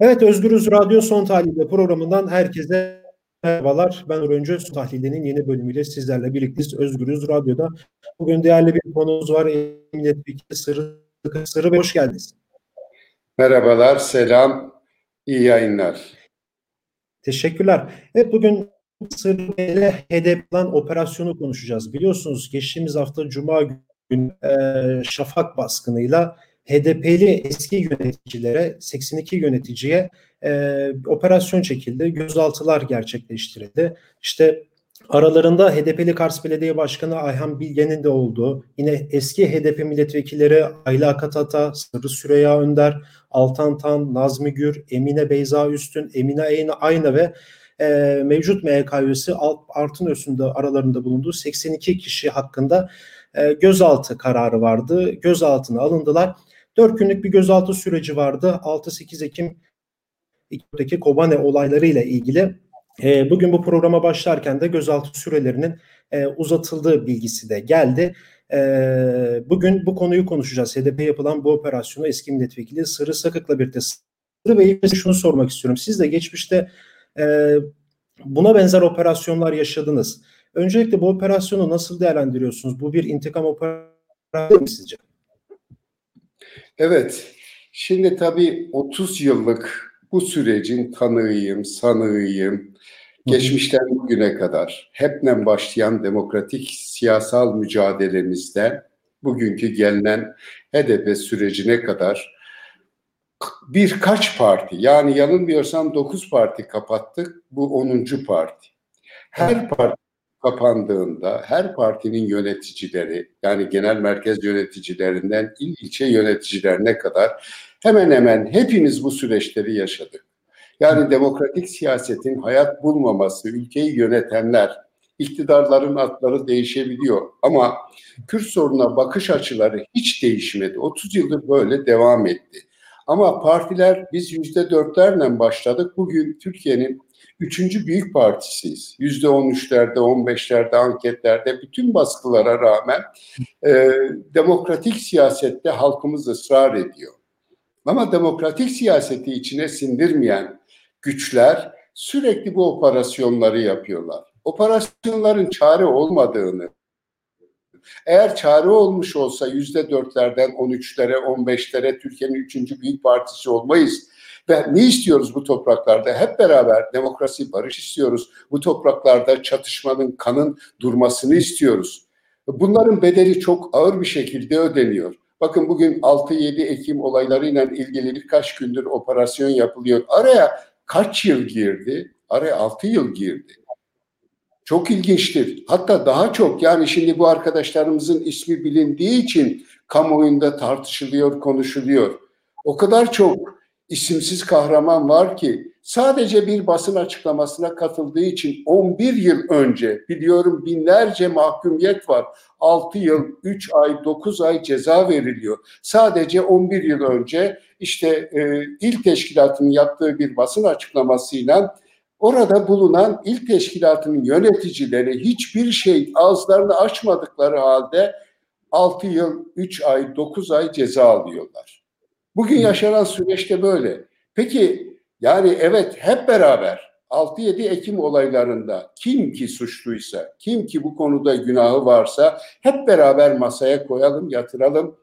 Evet Özgürüz Radyo Son Tahlilde programından herkese merhabalar. Ben Öncü Son Tahlilde'nin yeni bölümüyle sizlerle birlikteyiz Özgürüz Radyo'da. Bugün değerli bir konumuz var. Milletvekili Sırrı, Sırrı Bey hoş geldiniz. Merhabalar, selam, iyi yayınlar. Teşekkürler. Evet bugün Sırrı Bey'le HDP'den operasyonu konuşacağız. Biliyorsunuz geçtiğimiz hafta Cuma günü e, Şafak baskınıyla HDP'li eski yöneticilere, 82 yöneticiye e, operasyon çekildi. Gözaltılar gerçekleştirildi. İşte aralarında HDP'li Kars Belediye Başkanı Ayhan Bilge'nin de olduğu, yine eski HDP milletvekilleri Ayla Katata, Sırrı Süreyya Önder, Altan Tan, Nazmi Gür, Emine Beyza Üstün, Emine Ayna ve e, mevcut MYK üyesi Artın Öz'ün aralarında bulunduğu 82 kişi hakkında e, gözaltı kararı vardı. Gözaltına alındılar. 4 günlük bir gözaltı süreci vardı. 6-8 Ekim 2004'teki Kobane olaylarıyla ilgili e, bugün bu programa başlarken de gözaltı sürelerinin e, uzatıldığı bilgisi de geldi. E, bugün bu konuyu konuşacağız. HDP yapılan bu operasyonu eski milletvekili Sırrı Sakık'la birlikte. Sırrı Bey şunu sormak istiyorum. Siz de geçmişte e, buna benzer operasyonlar yaşadınız. Öncelikle bu operasyonu nasıl değerlendiriyorsunuz? Bu bir intikam operasyonu mu sizce? Evet, şimdi tabii 30 yıllık bu sürecin tanığıyım, sanığıyım. Geçmişten bugüne kadar hepten başlayan demokratik siyasal mücadelemizde bugünkü gelinen HDP sürecine kadar birkaç parti yani yanılmıyorsam 9 parti kapattık bu 10. parti. Her parti kapandığında her partinin yöneticileri yani genel merkez yöneticilerinden il ilçe yöneticilerine kadar hemen hemen hepimiz bu süreçleri yaşadık. Yani demokratik siyasetin hayat bulmaması, ülkeyi yönetenler, iktidarların adları değişebiliyor ama Kürt sorununa bakış açıları hiç değişmedi. 30 yıldır böyle devam etti. Ama partiler biz yüzde dörtlerle başladık. Bugün Türkiye'nin üçüncü büyük partisiyiz. Yüzde on üçlerde, on beşlerde, anketlerde bütün baskılara rağmen e, demokratik siyasette halkımız ısrar ediyor. Ama demokratik siyaseti içine sindirmeyen güçler sürekli bu operasyonları yapıyorlar. Operasyonların çare olmadığını, eğer çare olmuş olsa yüzde dörtlerden on üçlere, on beşlere Türkiye'nin üçüncü büyük partisi olmayız. Ve ne istiyoruz bu topraklarda? Hep beraber demokrasi, barış istiyoruz. Bu topraklarda çatışmanın, kanın durmasını istiyoruz. Bunların bedeli çok ağır bir şekilde ödeniyor. Bakın bugün 6-7 Ekim olaylarıyla ilgili birkaç gündür operasyon yapılıyor. Araya kaç yıl girdi? Araya 6 yıl girdi. Çok ilginçtir. Hatta daha çok yani şimdi bu arkadaşlarımızın ismi bilindiği için kamuoyunda tartışılıyor, konuşuluyor. O kadar çok isimsiz kahraman var ki sadece bir basın açıklamasına katıldığı için 11 yıl önce biliyorum binlerce mahkumiyet var. 6 yıl, 3 ay, 9 ay ceza veriliyor. Sadece 11 yıl önce işte e, il teşkilatının yaptığı bir basın açıklamasıyla orada bulunan il teşkilatının yöneticileri hiçbir şey ağızlarını açmadıkları halde 6 yıl, 3 ay, 9 ay ceza alıyorlar. Bugün yaşanan süreçte böyle. Peki yani evet hep beraber 6-7 Ekim olaylarında kim ki suçluysa, kim ki bu konuda günahı varsa hep beraber masaya koyalım, yatıralım,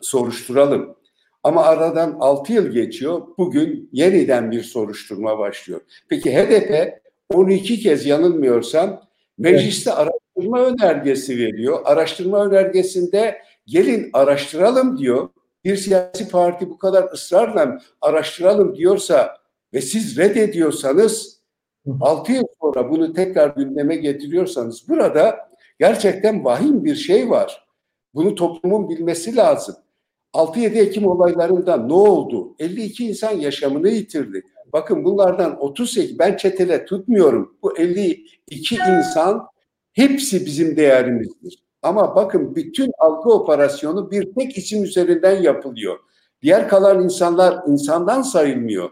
soruşturalım. Ama aradan 6 yıl geçiyor. Bugün yeniden bir soruşturma başlıyor. Peki HDP 12 kez yanılmıyorsam mecliste araştırma önergesi veriyor. Araştırma önergesinde gelin araştıralım diyor bir siyasi parti bu kadar ısrarla araştıralım diyorsa ve siz reddediyorsanız 6 yıl sonra bunu tekrar gündeme getiriyorsanız burada gerçekten vahim bir şey var. Bunu toplumun bilmesi lazım. 6-7 Ekim olaylarında ne oldu? 52 insan yaşamını yitirdi. Bakın bunlardan 38 ben çetele tutmuyorum. Bu 52 insan hepsi bizim değerimizdir. Ama bakın bütün algı operasyonu bir tek isim üzerinden yapılıyor. Diğer kalan insanlar insandan sayılmıyor.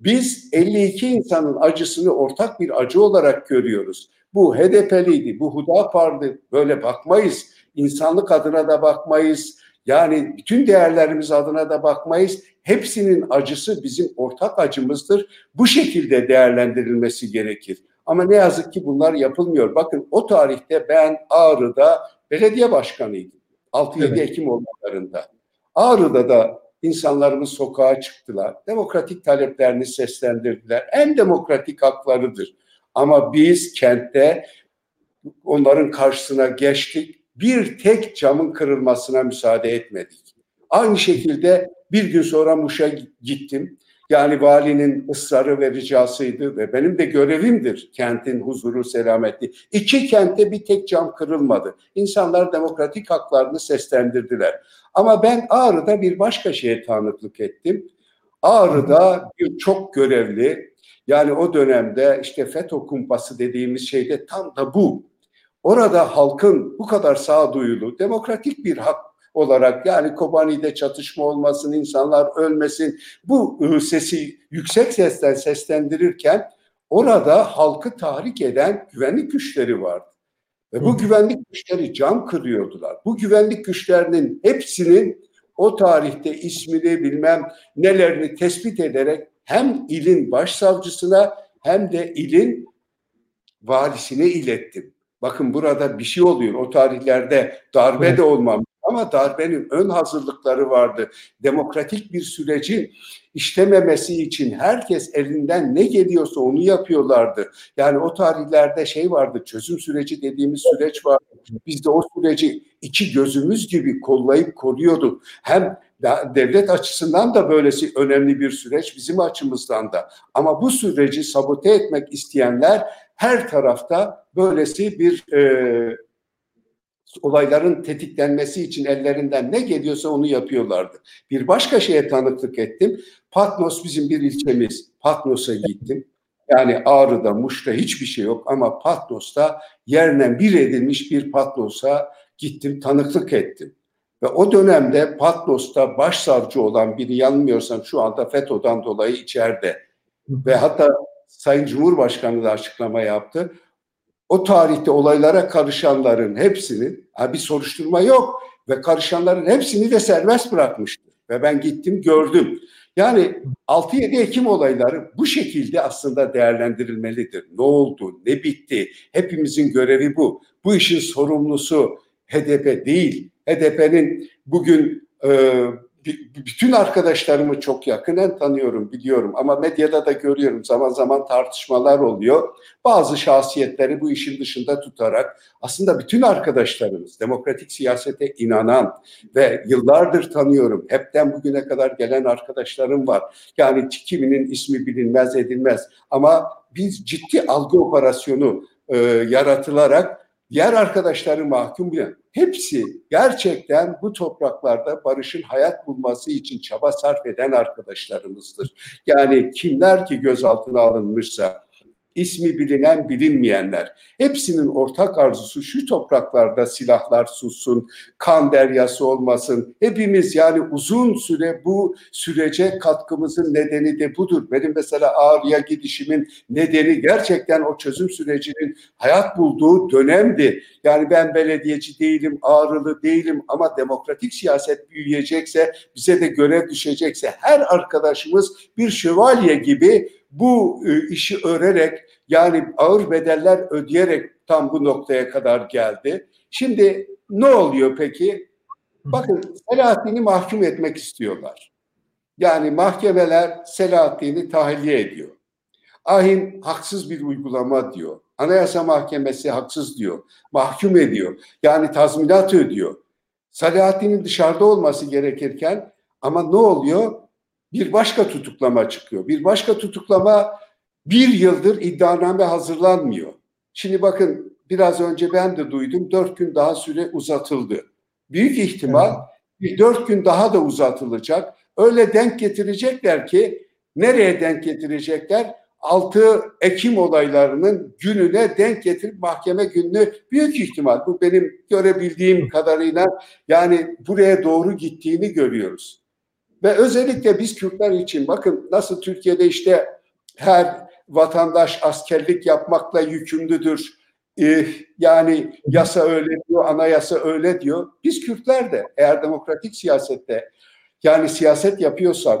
Biz 52 insanın acısını ortak bir acı olarak görüyoruz. Bu HDP'liydi, bu Hudapar'dı. Böyle bakmayız. İnsanlık adına da bakmayız. Yani bütün değerlerimiz adına da bakmayız. Hepsinin acısı bizim ortak acımızdır. Bu şekilde değerlendirilmesi gerekir. Ama ne yazık ki bunlar yapılmıyor. Bakın o tarihte ben Ağrı'da belediye başkanıydım. 6-7 evet. Ekim olmalarında. Ağrı'da da insanlarımız sokağa çıktılar. Demokratik taleplerini seslendirdiler. En demokratik haklarıdır. Ama biz kentte onların karşısına geçtik. Bir tek camın kırılmasına müsaade etmedik. Aynı şekilde bir gün sonra Muş'a gittim. Yani valinin ısrarı ve ricasıydı ve benim de görevimdir kentin huzuru, selameti. İki kentte bir tek cam kırılmadı. İnsanlar demokratik haklarını seslendirdiler. Ama ben Ağrı'da bir başka şeye tanıklık ettim. Ağrı'da bir çok görevli, yani o dönemde işte FETÖ kumpası dediğimiz şeyde tam da bu. Orada halkın bu kadar sağduyulu, demokratik bir hak olarak yani Kobani'de çatışma olmasın, insanlar ölmesin bu ıı, sesi yüksek sesten seslendirirken orada halkı tahrik eden güvenlik güçleri vardı. Ve bu güvenlik güçleri cam kırıyordular. Bu güvenlik güçlerinin hepsinin o tarihte ismini bilmem nelerini tespit ederek hem ilin başsavcısına hem de ilin valisine ilettim. Bakın burada bir şey oluyor. O tarihlerde darbe de olmam ama darbenin ön hazırlıkları vardı. Demokratik bir sürecin işlememesi için herkes elinden ne geliyorsa onu yapıyorlardı. Yani o tarihlerde şey vardı, çözüm süreci dediğimiz süreç vardı. Biz de o süreci iki gözümüz gibi kollayıp koruyorduk. Hem devlet açısından da böylesi önemli bir süreç bizim açımızdan da. Ama bu süreci sabote etmek isteyenler her tarafta böylesi bir e, olayların tetiklenmesi için ellerinden ne geliyorsa onu yapıyorlardı. Bir başka şeye tanıklık ettim. Patnos bizim bir ilçemiz. Patnos'a gittim. Yani Ağrı'da, Muş'ta hiçbir şey yok ama Patnos'ta yerine bir edilmiş bir Patnos'a gittim, tanıklık ettim. Ve o dönemde Patnos'ta başsavcı olan biri yanılmıyorsam şu anda FETÖ'den dolayı içeride. Ve hatta Sayın Cumhurbaşkanı da açıklama yaptı o tarihte olaylara karışanların hepsini, bir soruşturma yok ve karışanların hepsini de serbest bırakmıştı. Ve ben gittim gördüm. Yani 6-7 Ekim olayları bu şekilde aslında değerlendirilmelidir. Ne oldu, ne bitti? Hepimizin görevi bu. Bu işin sorumlusu HDP değil. HDP'nin bugün e, bütün arkadaşlarımı çok yakından tanıyorum, biliyorum ama medyada da görüyorum zaman zaman tartışmalar oluyor. Bazı şahsiyetleri bu işin dışında tutarak aslında bütün arkadaşlarımız demokratik siyasete inanan ve yıllardır tanıyorum. Hepten bugüne kadar gelen arkadaşlarım var. Yani kiminin ismi bilinmez edilmez ama biz ciddi algı operasyonu e, yaratılarak diğer arkadaşları mahkum bilen hepsi gerçekten bu topraklarda barışın hayat bulması için çaba sarf eden arkadaşlarımızdır. Yani kimler ki gözaltına alınmışsa ismi bilinen bilinmeyenler. Hepsinin ortak arzusu şu topraklarda silahlar sussun, kan deryası olmasın. Hepimiz yani uzun süre bu sürece katkımızın nedeni de budur. Benim mesela Ağrı'ya gidişimin nedeni gerçekten o çözüm sürecinin hayat bulduğu dönemdi. Yani ben belediyeci değilim, Ağrılı değilim ama demokratik siyaset büyüyecekse, bize de görev düşecekse her arkadaşımız bir şövalye gibi bu e, işi örerek yani ağır bedeller ödeyerek tam bu noktaya kadar geldi. Şimdi ne oluyor peki? Bakın Selahattin'i mahkum etmek istiyorlar. Yani mahkemeler Selahattin'i tahliye ediyor. Ahim haksız bir uygulama diyor. Anayasa Mahkemesi haksız diyor. Mahkum ediyor. Yani tazminat ödüyor. Selahattin'in dışarıda olması gerekirken ama ne oluyor? Bir başka tutuklama çıkıyor. Bir başka tutuklama bir yıldır iddianame hazırlanmıyor. Şimdi bakın biraz önce ben de duydum dört gün daha süre uzatıldı. Büyük ihtimal bir dört gün daha da uzatılacak. Öyle denk getirecekler ki nereye denk getirecekler? 6 Ekim olaylarının gününe denk getirip mahkeme gününü büyük ihtimal bu benim görebildiğim kadarıyla yani buraya doğru gittiğini görüyoruz. Ve özellikle biz Kürtler için bakın nasıl Türkiye'de işte her vatandaş askerlik yapmakla yükümlüdür. e, yani yasa öyle diyor, anayasa öyle diyor. Biz Kürtler de eğer demokratik siyasette yani siyaset yapıyorsak,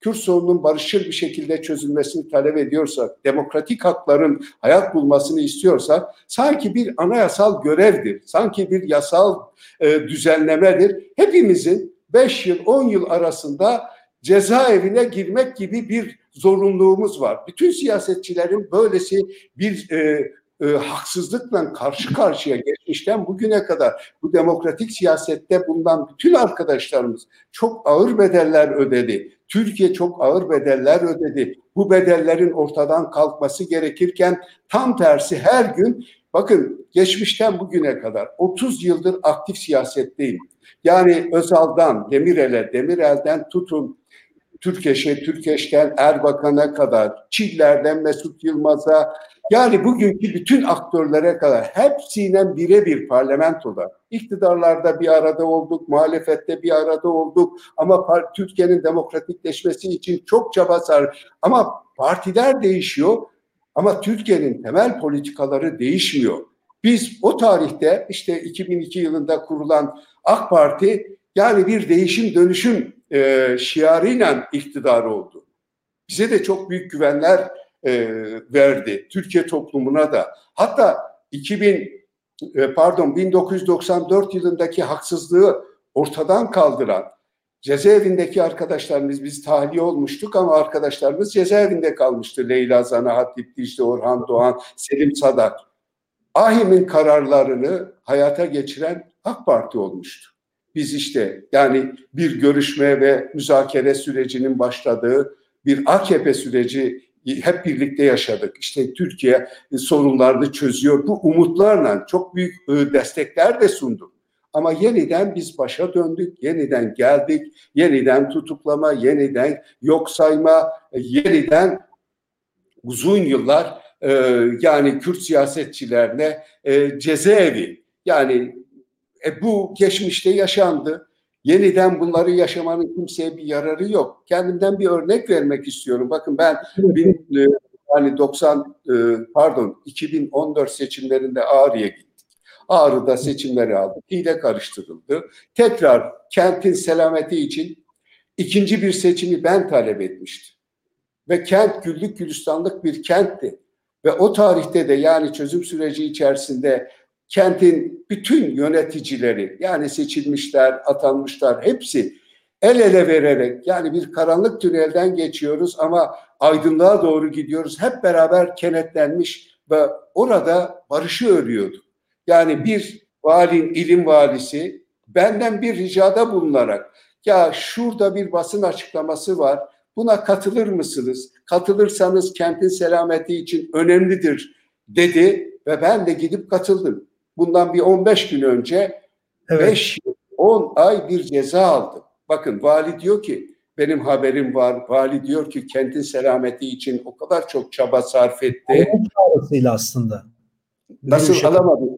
Kürt sorununun barışçıl bir şekilde çözülmesini talep ediyorsak, demokratik hakların hayat bulmasını istiyorsak sanki bir anayasal görevdir, sanki bir yasal e, düzenlemedir. Hepimizin 5 yıl, 10 yıl arasında cezaevine girmek gibi bir zorunluluğumuz var. Bütün siyasetçilerin böylesi bir e, e, haksızlıkla karşı karşıya geçmişten bugüne kadar bu demokratik siyasette bundan bütün arkadaşlarımız çok ağır bedeller ödedi. Türkiye çok ağır bedeller ödedi. Bu bedellerin ortadan kalkması gerekirken tam tersi her gün bakın geçmişten bugüne kadar 30 yıldır aktif siyasetteyim. Yani Özal'dan Demirel'e, Demirel'den tutun Türkeş'e, Türkeş'ten Erbakan'a kadar, Çiller'den Mesut Yılmaz'a, yani bugünkü bütün aktörlere kadar hepsiyle birebir parlamentoda, iktidarlarda bir arada olduk, muhalefette bir arada olduk ama Türkiye'nin demokratikleşmesi için çok çaba sar. Ama partiler değişiyor ama Türkiye'nin temel politikaları değişmiyor. Biz o tarihte işte 2002 yılında kurulan AK Parti yani bir değişim dönüşüm e, şiarıyla iktidar oldu. Bize de çok büyük güvenler e, verdi. Türkiye toplumuna da. Hatta 2000 e, pardon 1994 yılındaki haksızlığı ortadan kaldıran cezaevindeki arkadaşlarımız biz tahliye olmuştuk ama arkadaşlarımız cezaevinde kalmıştı. Leyla Zana, Hatip Dicle, Orhan Doğan, Selim Sadak. Ahim'in kararlarını hayata geçiren AK Parti olmuştu. Biz işte yani bir görüşme ve müzakere sürecinin başladığı bir AKP süreci hep birlikte yaşadık. İşte Türkiye sorunlarını çözüyor. Bu umutlarla çok büyük e, destekler de sunduk. Ama yeniden biz başa döndük, yeniden geldik, yeniden tutuklama, yeniden yok sayma, e, yeniden uzun yıllar e, yani Kürt siyasetçilerine e, cezaevi yani e, bu geçmişte yaşandı. Yeniden bunları yaşamanın kimseye bir yararı yok. Kendimden bir örnek vermek istiyorum. Bakın ben bin, e, yani 90 e, pardon 2014 seçimlerinde Ağrı'ya gittik. Ağrı'da seçimleri aldık. Hile karıştırıldı. Tekrar kentin selameti için ikinci bir seçimi ben talep etmiştim. Ve kent güllük gülistanlık bir kentti. Ve o tarihte de yani çözüm süreci içerisinde kentin bütün yöneticileri yani seçilmişler, atanmışlar hepsi el ele vererek yani bir karanlık tünelden geçiyoruz ama aydınlığa doğru gidiyoruz. Hep beraber kenetlenmiş ve orada barışı örüyordu. Yani bir valin, ilim valisi benden bir ricada bulunarak ya şurada bir basın açıklaması var. Buna katılır mısınız? Katılırsanız kentin selameti için önemlidir dedi ve ben de gidip katıldım bundan bir 15 gün önce evet. 5 yıl 10 ay bir ceza aldım. Bakın vali diyor ki benim haberim var. Vali diyor ki kentin selameti için o kadar çok çaba sarf etti. Onun çağrısıyla aslında. Nasıl şey alamadım?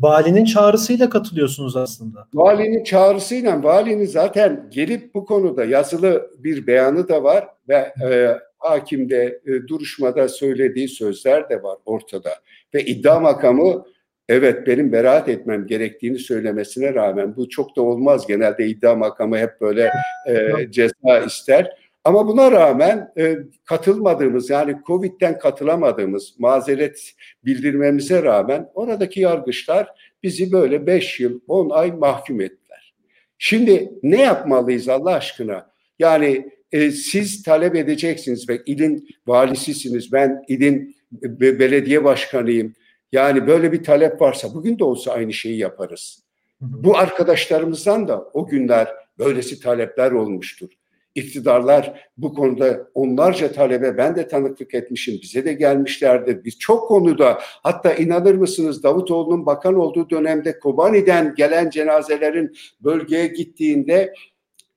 Valinin çağrısıyla katılıyorsunuz aslında. Valinin çağrısıyla valinin zaten gelip bu konuda yazılı bir beyanı da var ve e, hakimde e, duruşmada söylediği sözler de var ortada. Ve iddia makamı evet benim beraat etmem gerektiğini söylemesine rağmen bu çok da olmaz. Genelde iddia makamı hep böyle e, ceza ister. Ama buna rağmen e, katılmadığımız yani Covid'den katılamadığımız mazeret bildirmemize rağmen oradaki yargıçlar bizi böyle 5 yıl 10 ay mahkum ettiler. Şimdi ne yapmalıyız Allah aşkına? Yani e, siz talep edeceksiniz ve ilin valisisiniz. Ben ilin belediye başkanıyım yani böyle bir talep varsa bugün de olsa aynı şeyi yaparız. Bu arkadaşlarımızdan da o günler böylesi talepler olmuştur. İktidarlar bu konuda onlarca talebe ben de tanıklık etmişim. Bize de gelmişlerdi. Biz çok konuda hatta inanır mısınız Davutoğlu'nun bakan olduğu dönemde Kobani'den gelen cenazelerin bölgeye gittiğinde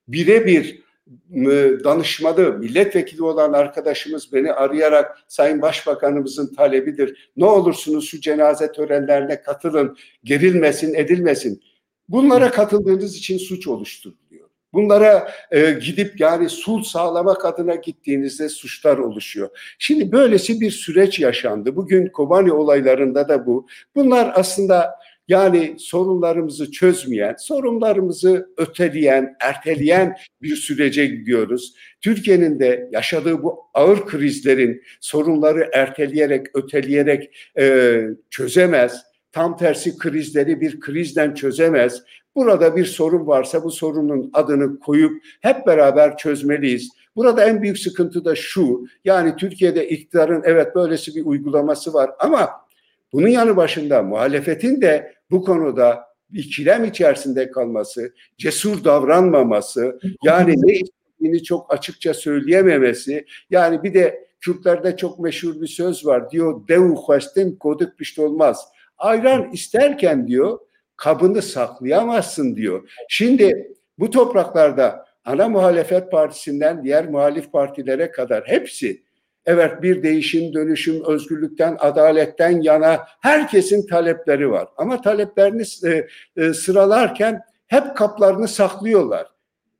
birebir danışmalı milletvekili olan arkadaşımız beni arayarak Sayın Başbakanımızın talebidir. Ne olursunuz şu cenaze törenlerine katılın, gerilmesin, edilmesin. Bunlara katıldığınız için suç oluşturuluyor. Bunlara e, gidip yani sul sağlamak adına gittiğinizde suçlar oluşuyor. Şimdi böylesi bir süreç yaşandı. Bugün Kobani olaylarında da bu. Bunlar aslında yani sorunlarımızı çözmeyen, sorunlarımızı öteleyen, erteleyen bir sürece gidiyoruz. Türkiye'nin de yaşadığı bu ağır krizlerin sorunları erteleyerek, öteleyerek e, çözemez. Tam tersi krizleri bir krizden çözemez. Burada bir sorun varsa bu sorunun adını koyup hep beraber çözmeliyiz. Burada en büyük sıkıntı da şu. Yani Türkiye'de iktidarın evet böylesi bir uygulaması var ama bunun yanı başında muhalefetin de bu konuda ikilem içerisinde kalması, cesur davranmaması, yani ne istediğini çok açıkça söyleyememesi, yani bir de Kürtlerde çok meşhur bir söz var diyor, dev huestin koduk pişt olmaz. Ayran isterken diyor, kabını saklayamazsın diyor. Şimdi bu topraklarda ana muhalefet partisinden diğer muhalif partilere kadar hepsi Evet bir değişim, dönüşüm, özgürlükten, adaletten yana herkesin talepleri var. Ama taleplerini e, e, sıralarken hep kaplarını saklıyorlar.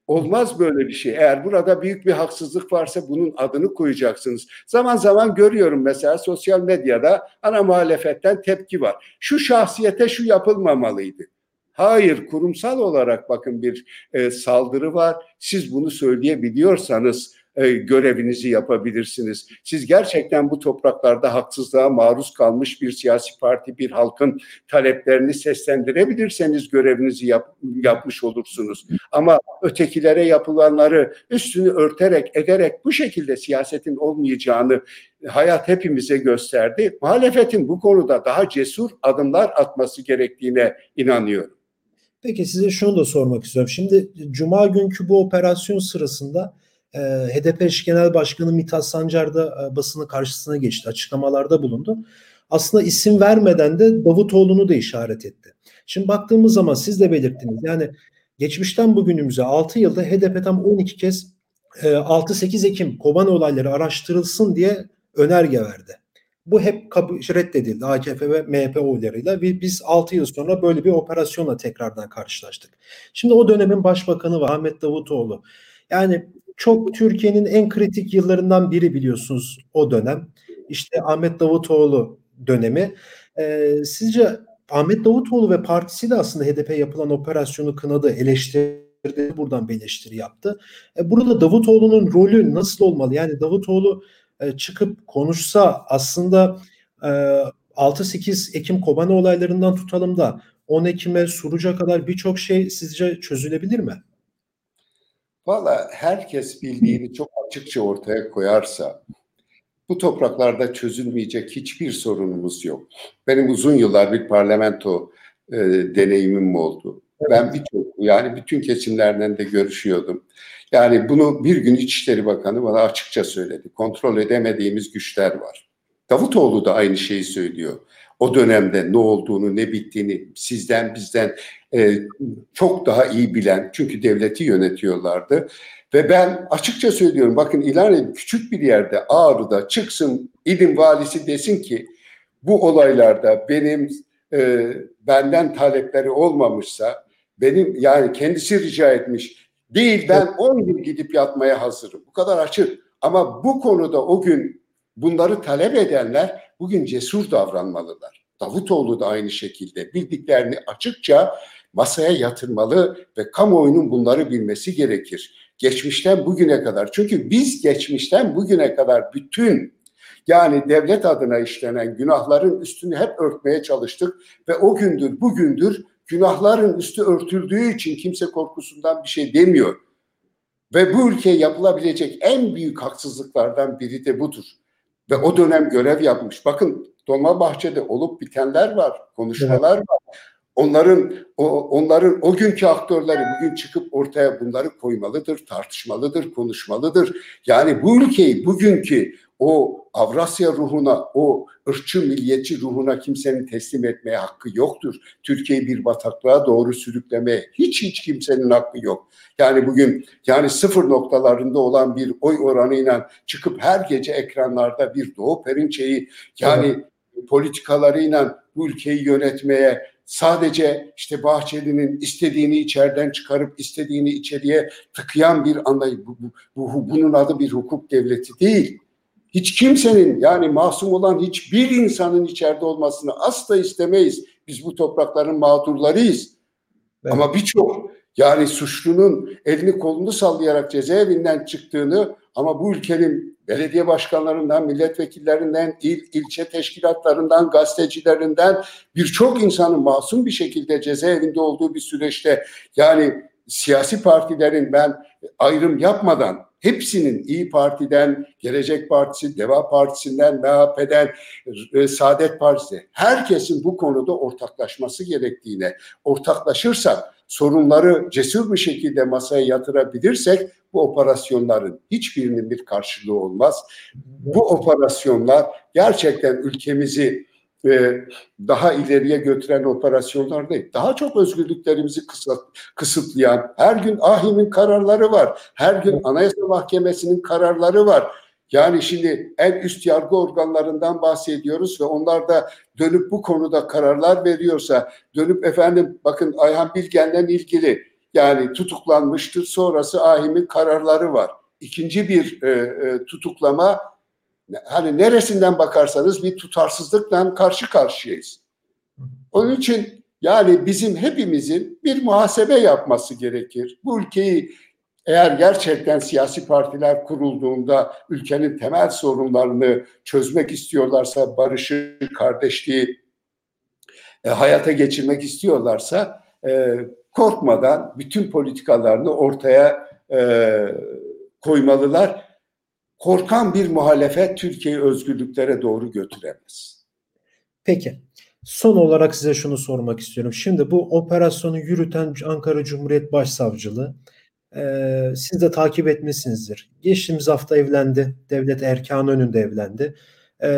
Olmaz böyle bir şey. Eğer burada büyük bir haksızlık varsa bunun adını koyacaksınız. Zaman zaman görüyorum mesela sosyal medyada ana muhalefetten tepki var. Şu şahsiyete şu yapılmamalıydı. Hayır, kurumsal olarak bakın bir e, saldırı var. Siz bunu söyleyebiliyorsanız e, görevinizi yapabilirsiniz. Siz gerçekten bu topraklarda haksızlığa maruz kalmış bir siyasi parti, bir halkın taleplerini seslendirebilirseniz görevinizi yap, yapmış olursunuz. Ama ötekilere yapılanları üstünü örterek, ederek bu şekilde siyasetin olmayacağını hayat hepimize gösterdi. Muhalefetin bu konuda daha cesur adımlar atması gerektiğine inanıyorum. Peki size şunu da sormak istiyorum. Şimdi Cuma günkü bu operasyon sırasında e, HDP eş genel başkanı Mithat Sancar da e, basını karşısına geçti. Açıklamalarda bulundu. Aslında isim vermeden de Davutoğlu'nu da işaret etti. Şimdi baktığımız zaman siz de belirttiniz. Yani geçmişten bugünümüze 6 yılda HDP tam 12 kez e, 6-8 Ekim Kobani olayları araştırılsın diye önerge verdi. Bu hep reddedildi AKP ve MHP oylarıyla ve biz 6 yıl sonra böyle bir operasyonla tekrardan karşılaştık. Şimdi o dönemin başbakanı var Ahmet Davutoğlu. Yani çok Türkiye'nin en kritik yıllarından biri biliyorsunuz o dönem. İşte Ahmet Davutoğlu dönemi. Ee, sizce Ahmet Davutoğlu ve partisi de aslında HDP yapılan operasyonu kınadı, eleştirdi, buradan bir eleştiri yaptı. E, burada Davutoğlu'nun rolü nasıl olmalı? Yani Davutoğlu e, çıkıp konuşsa aslında e, 6-8 Ekim Kobani olaylarından tutalım da 10 Ekim'e Suruç'a kadar birçok şey sizce çözülebilir mi? Valla herkes bildiğini çok açıkça ortaya koyarsa bu topraklarda çözülmeyecek hiçbir sorunumuz yok. Benim uzun yıllar bir parlamento e, deneyimim oldu. Ben birçok yani bütün kesimlerden de görüşüyordum. Yani bunu bir gün İçişleri Bakanı bana açıkça söyledi. Kontrol edemediğimiz güçler var. Davutoğlu da aynı şeyi söylüyor o dönemde ne olduğunu, ne bittiğini sizden bizden e, çok daha iyi bilen çünkü devleti yönetiyorlardı. Ve ben açıkça söylüyorum bakın İlhan küçük bir yerde Ağrı'da çıksın İlim valisi desin ki bu olaylarda benim e, benden talepleri olmamışsa benim yani kendisi rica etmiş değil ben 10 gün gidip yatmaya hazırım. Bu kadar açık. Ama bu konuda o gün bunları talep edenler bugün cesur davranmalılar. Davutoğlu da aynı şekilde bildiklerini açıkça masaya yatırmalı ve kamuoyunun bunları bilmesi gerekir. Geçmişten bugüne kadar. Çünkü biz geçmişten bugüne kadar bütün yani devlet adına işlenen günahların üstünü hep örtmeye çalıştık ve o gündür bugündür günahların üstü örtüldüğü için kimse korkusundan bir şey demiyor. Ve bu ülkeye yapılabilecek en büyük haksızlıklardan biri de budur. Ve o dönem görev yapmış. Bakın Dolmabahçe'de olup bitenler var, konuşmalar evet. var. Onların o, onların o günkü aktörleri bugün çıkıp ortaya bunları koymalıdır, tartışmalıdır, konuşmalıdır. Yani bu ülkeyi bugünkü o Avrasya ruhuna, o ırkçı milliyetçi ruhuna kimsenin teslim etmeye hakkı yoktur. Türkiye'yi bir bataklığa doğru sürüklemeye hiç hiç kimsenin hakkı yok. Yani bugün yani sıfır noktalarında olan bir oy oranıyla çıkıp her gece ekranlarda bir Doğu Perinçe'yi yani evet. politikalarıyla bu ülkeyi yönetmeye sadece işte Bahçeli'nin istediğini içeriden çıkarıp istediğini içeriye tıkayan bir anlayış. Bu, bu, bu, bunun adı bir hukuk devleti değil. Hiç kimsenin yani masum olan hiçbir insanın içeride olmasını asla istemeyiz. Biz bu toprakların mağdurlarıyız. Evet. Ama birçok yani suçlunun elini kolunu sallayarak cezaevinden çıktığını ama bu ülkenin belediye başkanlarından, milletvekillerinden, il, ilçe teşkilatlarından, gazetecilerinden birçok insanın masum bir şekilde cezaevinde olduğu bir süreçte yani siyasi partilerin ben ayrım yapmadan hepsinin İyi Parti'den, Gelecek Partisi, Deva Partisi'nden, MHP'den, e, Saadet Partisi herkesin bu konuda ortaklaşması gerektiğine, ortaklaşırsak sorunları cesur bir şekilde masaya yatırabilirsek bu operasyonların hiçbirinin bir karşılığı olmaz. Bu operasyonlar gerçekten ülkemizi e, daha ileriye götüren operasyonlar değil. Daha çok özgürlüklerimizi kısıtlayan, her gün AHİM'in kararları var. Her gün Anayasa Mahkemesi'nin kararları var. Yani şimdi en üst yargı organlarından bahsediyoruz ve onlar da dönüp bu konuda kararlar veriyorsa, dönüp efendim bakın Ayhan Bilgen'le ilgili yani tutuklanmıştır sonrası AHİM'in kararları var. İkinci bir e, e, tutuklama hani neresinden bakarsanız bir tutarsızlıkla karşı karşıyayız. Onun için yani bizim hepimizin bir muhasebe yapması gerekir. Bu ülkeyi eğer gerçekten siyasi partiler kurulduğunda ülkenin temel sorunlarını çözmek istiyorlarsa, barışı, kardeşliği e, hayata geçirmek istiyorlarsa e, korkmadan bütün politikalarını ortaya e, koymalılar korkan bir muhalefet Türkiye'yi özgürlüklere doğru götüremez. Peki. Son olarak size şunu sormak istiyorum. Şimdi bu operasyonu yürüten Ankara Cumhuriyet Başsavcılığı e, siz de takip etmişsinizdir. Geçtiğimiz hafta evlendi. Devlet erkanı önünde evlendi. E,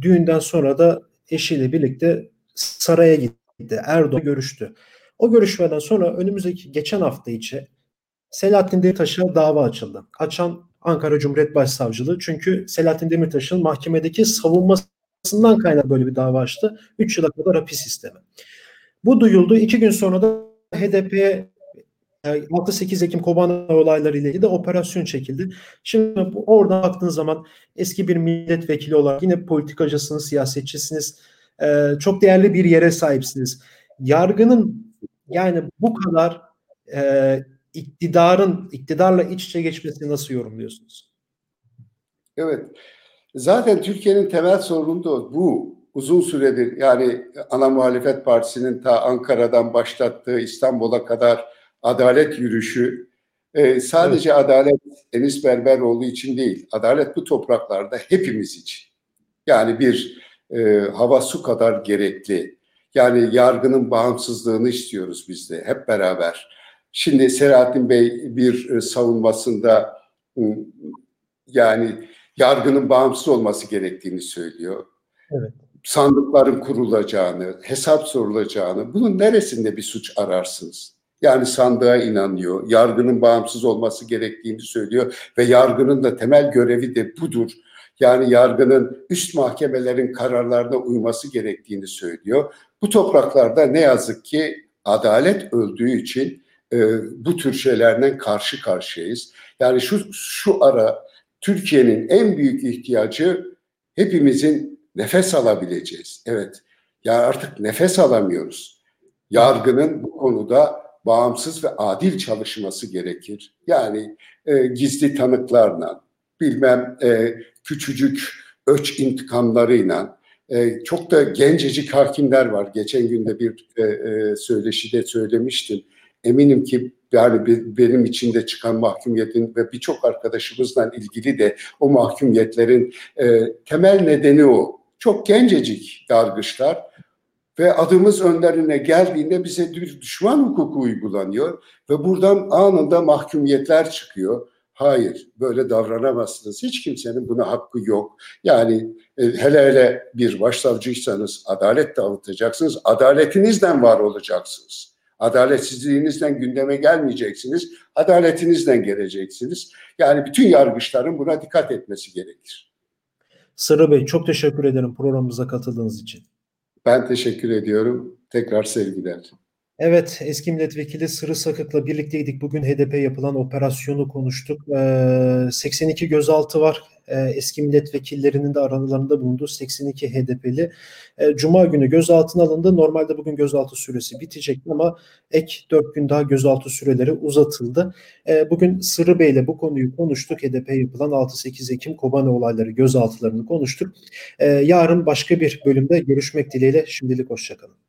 düğünden sonra da eşiyle birlikte saraya gitti. Erdoğan görüştü. O görüşmeden sonra önümüzdeki geçen hafta içi Selahattin Demirtaş'a dava açıldı. Açan Ankara Cumhuriyet Başsavcılığı. Çünkü Selahattin Demirtaş'ın mahkemedeki savunmasından kaynaklı böyle bir dava açtı. 3 yıla kadar hapis sistemi. Bu duyuldu. İki gün sonra da HDP'ye 6-8 Ekim Kobana olayları ile ilgili de operasyon çekildi. Şimdi bu, oradan baktığınız zaman eski bir milletvekili olarak yine politikacısınız, siyasetçisiniz. E, çok değerli bir yere sahipsiniz. Yargının yani bu kadar e, iktidarın iktidarla iç içe geçmesini nasıl yorumluyorsunuz? Evet. Zaten Türkiye'nin temel sorunu da bu. Uzun süredir yani ana muhalefet partisinin ta Ankara'dan başlattığı İstanbul'a kadar adalet yürüyüşü e, sadece evet. adalet Enis Berberoğlu için değil. Adalet bu topraklarda hepimiz için. Yani bir e, hava su kadar gerekli. Yani yargının bağımsızlığını istiyoruz biz de hep beraber. Şimdi Selahattin Bey bir e, savunmasında yani yargının bağımsız olması gerektiğini söylüyor. Evet. Sandıkların kurulacağını, hesap sorulacağını, bunun neresinde bir suç ararsınız? Yani sandığa inanıyor, yargının bağımsız olması gerektiğini söylüyor ve yargının da temel görevi de budur. Yani yargının üst mahkemelerin kararlarına uyması gerektiğini söylüyor. Bu topraklarda ne yazık ki adalet öldüğü için e, bu tür şeylerden karşı karşıyayız. Yani şu şu ara Türkiye'nin en büyük ihtiyacı hepimizin nefes alabileceğiz. Evet. Ya artık nefes alamıyoruz. Yargının bu konuda bağımsız ve adil çalışması gerekir. Yani e, gizli tanıklarla, bilmem e, küçücük öç intikamlarıyla, e, çok da gencecik hakimler var. Geçen günde bir e, e, söyleşide söylemiştim eminim ki yani benim içinde çıkan mahkumiyetin ve birçok arkadaşımızla ilgili de o mahkumiyetlerin e, temel nedeni o. Çok gencecik yargıçlar ve adımız önlerine geldiğinde bize bir düşman hukuku uygulanıyor ve buradan anında mahkumiyetler çıkıyor. Hayır, böyle davranamazsınız. Hiç kimsenin buna hakkı yok. Yani e, hele hele bir başsavcıysanız adalet dağıtacaksınız. Adaletinizden var olacaksınız. Adaletsizliğinizden gündeme gelmeyeceksiniz. Adaletinizden geleceksiniz. Yani bütün yargıçların buna dikkat etmesi gerekir. Sırrı Bey çok teşekkür ederim programımıza katıldığınız için. Ben teşekkür ediyorum. Tekrar sevgiler. Evet, eski milletvekili Sırrı Sakık'la birlikteydik. Bugün HDP yapılan operasyonu konuştuk. Ee, 82 gözaltı var. Ee, eski milletvekillerinin de aralarında bulunduğu 82 HDP'li. Ee, Cuma günü gözaltına alındı. Normalde bugün gözaltı süresi bitecek ama ek 4 gün daha gözaltı süreleri uzatıldı. Ee, bugün Sırrı Bey'le bu konuyu konuştuk. HDP yapılan 6-8 Ekim Kobane olayları gözaltılarını konuştuk. Yarın başka bir bölümde görüşmek dileğiyle. Şimdilik hoşçakalın.